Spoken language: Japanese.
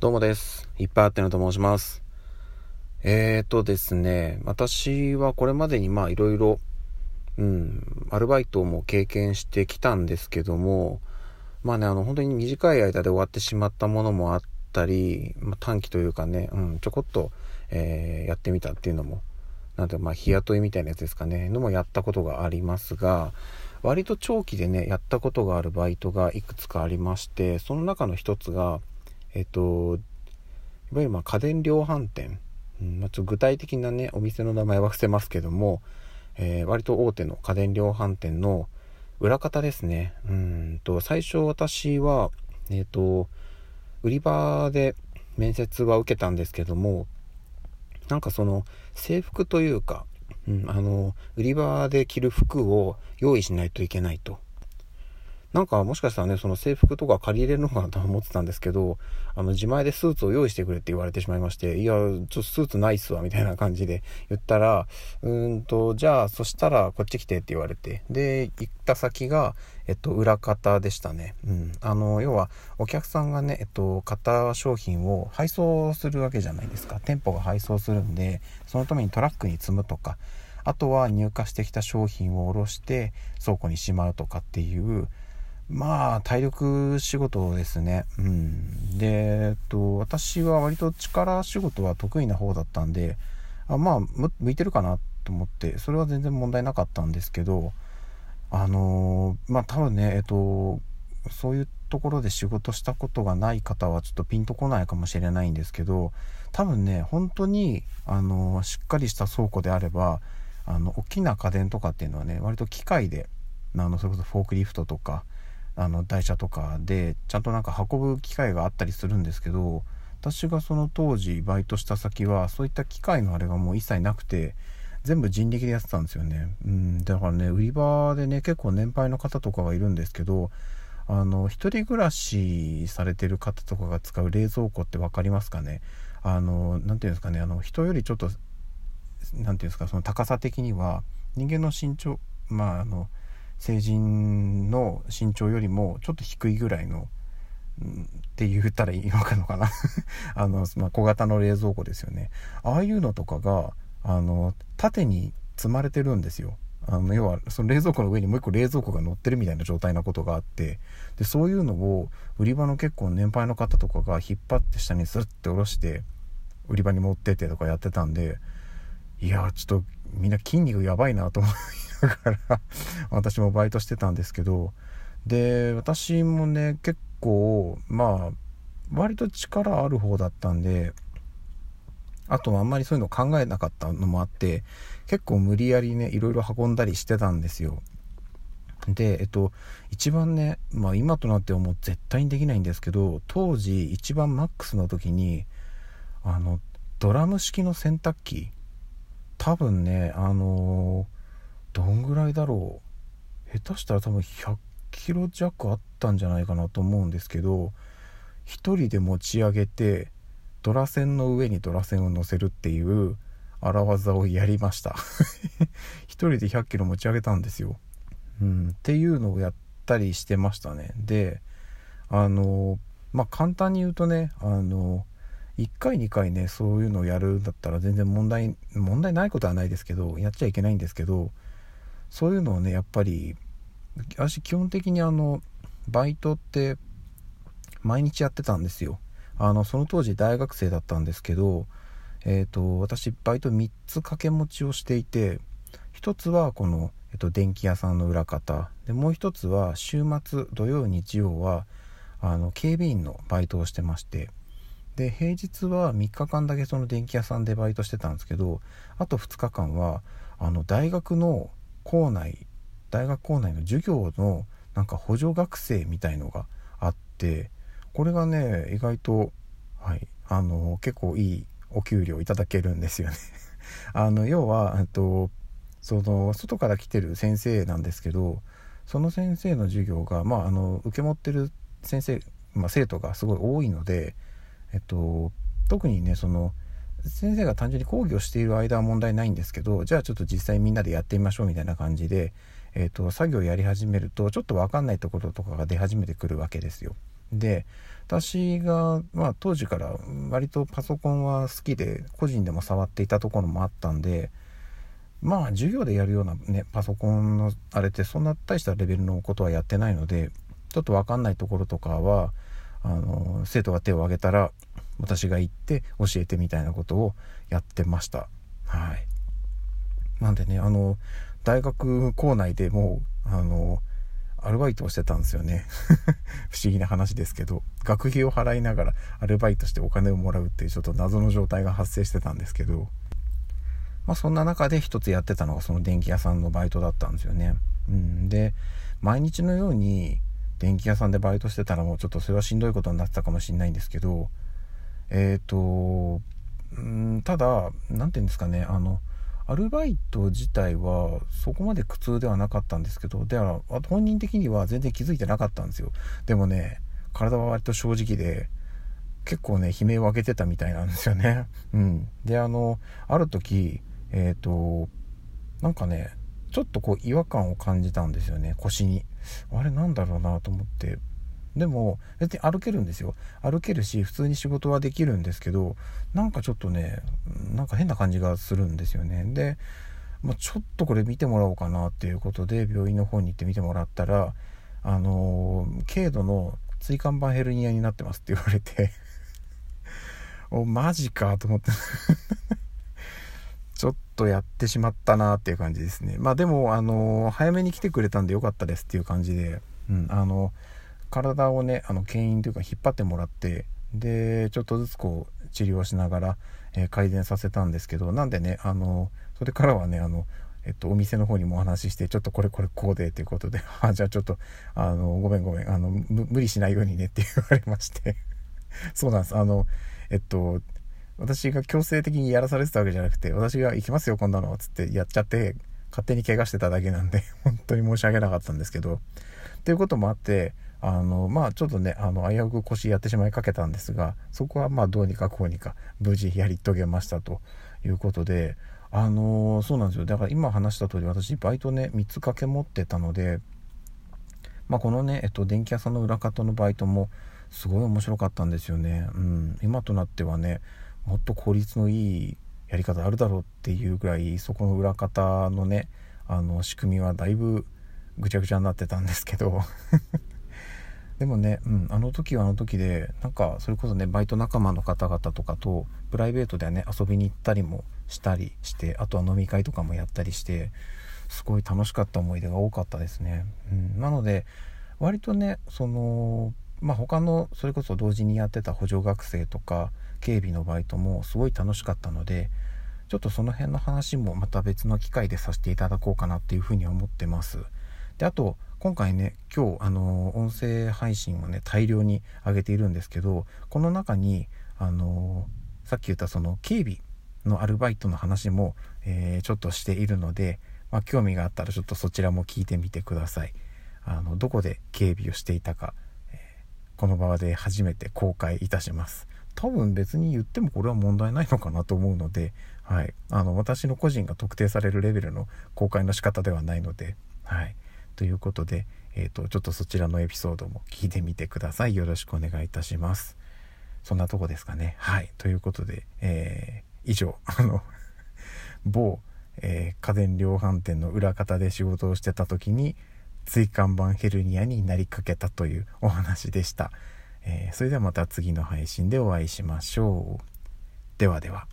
どうもです。いっぱいあってのと申します。えーとですね、私はこれまでにまあいろいろ、うん、アルバイトも経験してきたんですけども、まあね、あの本当に短い間で終わってしまったものもあったり、まあ、短期というかね、うん、ちょこっと、えー、やってみたっていうのも、なんてまあ日雇いみたいなやつですかね、のもやったことがありますが、割と長期でね、やったことがあるバイトがいくつかありまして、その中の一つが、えっと、いわゆるま家電量販店、うんまあ、ちょ具体的なね、お店の名前は伏せますけども、えー、割と大手の家電量販店の裏方ですね。うんと、最初私は、えっ、と、売り場で面接は受けたんですけども、なんかその制服というか、うん、あの、売り場で着る服を用意しないといけないと。なんかもしかしたらね、その制服とか借り入れるのかなと思ってたんですけど、あの自前でスーツを用意してくれって言われてしまいまして、いや、ちょっとスーツないっすわ、みたいな感じで言ったら、うーんと、じゃあ、そしたらこっち来てって言われて、で、行った先が、えっと、裏方でしたね。うん。あの、要は、お客さんがね、えっと、買った商品を配送するわけじゃないですか。店舗が配送するんで、そのためにトラックに積むとか、あとは入荷してきた商品を下ろして倉庫にしまうとかっていう、まあ、体力仕事ですね。うん。で、えっと、私は割と力仕事は得意な方だったんで、あまあ、向いてるかなと思って、それは全然問題なかったんですけど、あのまあ多分ね、えっと、そういうところで仕事したことがない方はちょっとピンとこないかもしれないんですけど、多分ね、本当に、あのしっかりした倉庫であれば、あの、大きな家電とかっていうのはね、割と機械で、あの、それこそフォークリフトとか、あの台車とかでちゃんとなんか運ぶ機会があったりするんですけど私がその当時バイトした先はそういった機械のあれがもう一切なくて全部人力でやってたんですよね、うん、だからね売り場でね結構年配の方とかがいるんですけどあの一人暮らしされてる方とかが使う冷蔵庫って分かりますかね？あの何て言うんですかね？あの人よりちょっと何て言うんですか？その高さ的には人間の身長まああの成人の身長よりもちょっと低いぐらいの、うん、って言ったらいいのかのかな あの、まあ、小型の冷蔵庫ですよね。ああいうのとかが、あの、縦に積まれてるんですよ。あの要はその冷蔵庫の上にもう一個冷蔵庫が乗ってるみたいな状態なことがあってでそういうのを売り場の結構年配の方とかが引っ張って下にスッて下ろして売り場に持ってってとかやってたんでいやちょっとみんな筋肉やばいなと思いながら私もバイトしてたんですけどで私もね結構まあ割と力ある方だったんであとはあんまりそういうの考えなかったのもあって結構無理やりねいろいろ運んだりしてたんですよ。でえっと一番ねまあ今となってはもう絶対にできないんですけど当時一番マックスの時にあのドラム式の洗濯機。多分ねあのどんぐらいだろう。下手したら多分100キロ弱あったんじゃないかなと思うんですけど1人で持ち上げてドラ線の上にドラ線を乗せるっていう荒技をやりました。1人で100キロ持ち上げたんですよ、うん、っていうのをやったりしてましたね。であのまあ簡単に言うとねあの1回2回ねそういうのをやるんだったら全然問題問題ないことはないですけどやっちゃいけないんですけどそういうのをねやっぱり私基本的にあのバイトって毎日やってたんですよ。あのその当時大学生だったんですけどえっ、ー、と私バイト3つ掛け持ちをしていて1つはこの、えっと、電気屋さんの裏方。でもう1つは週末土曜日曜はあの警備員のバイトをしてまして。で平日は3日間だけその電気屋さんでバイトしてたんですけどあと2日間はあの大学の校内大学校内の授業のなんか補助学生みたいのがあってこれがね意外と、はい、あの結構いいお給料いただけるんですよね。あの要はとその外から来てる先生なんですけどその先生の授業が、まあ、あの受け持ってる先生、まあ、生徒がすごい多いので、えっと、特にねその先生が単純に講義をしている間は問題ないんですけどじゃあちょっと実際みんなでやってみましょうみたいな感じで、えーと、作業をやり始めるとちょっと分かんないところとかが出始めてくるわけですよ。で私が、まあ、当時から割とパソコンは好きで個人でも触っていたところもあったんでまあ授業でやるようなねパソコンのあれってそんな大したレベルのことはやってないのでちょっと分かんないところとかはあの生徒が手を挙げたら私が行って教えてみたいなことをやってました。はい。なんでねあの大学校内でもうあのアルバイトをしてたんですよね。不思議な話ですけど。学費を払いながらアルバイトしてお金をもらうっていうちょっと謎の状態が発生してたんですけど。まあそんな中で一つやってたのがその電気屋さんのバイトだったんですよね。うん。で毎日のように電気屋さんでバイトしてたらもうちょっとそれはしんどいことになってたかもしれないんですけどえっ、ー、とうんただ何て言うんですかねあのアルバイト自体はそこまで苦痛ではなかったんですけどでは本人的には全然気づいてなかったんですよ。でもね体は割と正直で結構ね悲鳴を上げてたみたいなんですよね。うん。であのある時えっ、ー、となんかねちょっとこう違和感を感じたんですよね腰に。あれなんだろうなと思って。でも別に歩けるんですよ。歩けるし普通に仕事はできるんですけどなんかちょっとねなんか変な感じがするんですよね。で、まあ、ちょっとこれ見てもらおうかなっていうことで病院の方に行って見てもらったらあの、軽度の椎間板ヘルニアになってますって言われて。おマジかと思って。ちょっとやってしまったなっていう感じですね。まあでもあの、早めに来てくれたんでよかったですっていう感じで。うんあのー体をねあの牽引というか引っ張ってもらってでちょっとずつこう治療しながら、えー、改善させたんですけどなんでねあのそれからはねあのえっと、お店の方にもお話しして、ちょっとこれこれこうでということで、あ、じゃあちょっと、あの、ごめんごめん、あの、無理しないようにねって言われまして そうなんです。あの、えっと、私が強制的にやらされてたわけじゃなくて、私が行きますよ、こんなの、つってやっちゃって、勝手に怪我してただけなんで、本当に申し訳なかったんですけど、っていうこともあって、あのまあちょっとねあの危うく腰やってしまいかけたんですがそこはまあどうにかこうにか無事やり遂げましたということであのそうなんですよ。だから今話した通り私バイトね3つ掛け持ってたのでまあ、このね、えっと、電気屋さんの裏方のバイトもすごい面白かったんですよね。うん、今となってはねもっと効率のいいやり方あるだろうっていうぐらいそこの裏方のねあの仕組みはだいぶぐちゃぐちゃになってたんですけど。でもね、うん、あの時はあの時でなんかそれこそねバイト仲間の方々とかとプライベートではね遊びに行ったりもしたりしてあとは飲み会とかもやったりしてすごい楽しかった思い出が多かったですね、うん、なので割とねそのまあ他のそれこそ同時にやってた補助学生とか警備のバイトもすごい楽しかったのでちょっとその辺の話もまた別の機会でさせていただこうかなっていうふうに思ってます。であと今回ね今日あの音声配信をね大量に上げているんですけどこの中にあのさっき言ったその警備のアルバイトの話も、えー、ちょっとしているので、まあ、興味があったらちょっとそちらも聞いてみてください。あのどこで警備をしていたか、えー、この場で初めて公開いたします。多分別に言ってもこれは問題ないのかなと思うので、はい、あの私の個人が特定されるレベルの公開の仕方ではないので、はい、ということで、えーと、ちょっとそちらのエピソードも聞いてみてください。よろしくお願いいたします。そんなとこですかね。はい。ということで、えー、以上、あの某、えー、家電量販店の裏方で仕事をしてた時に、椎間板ヘルニアになりかけたというお話でした。えー、それではまた次の配信でお会いしましょう。ではでは。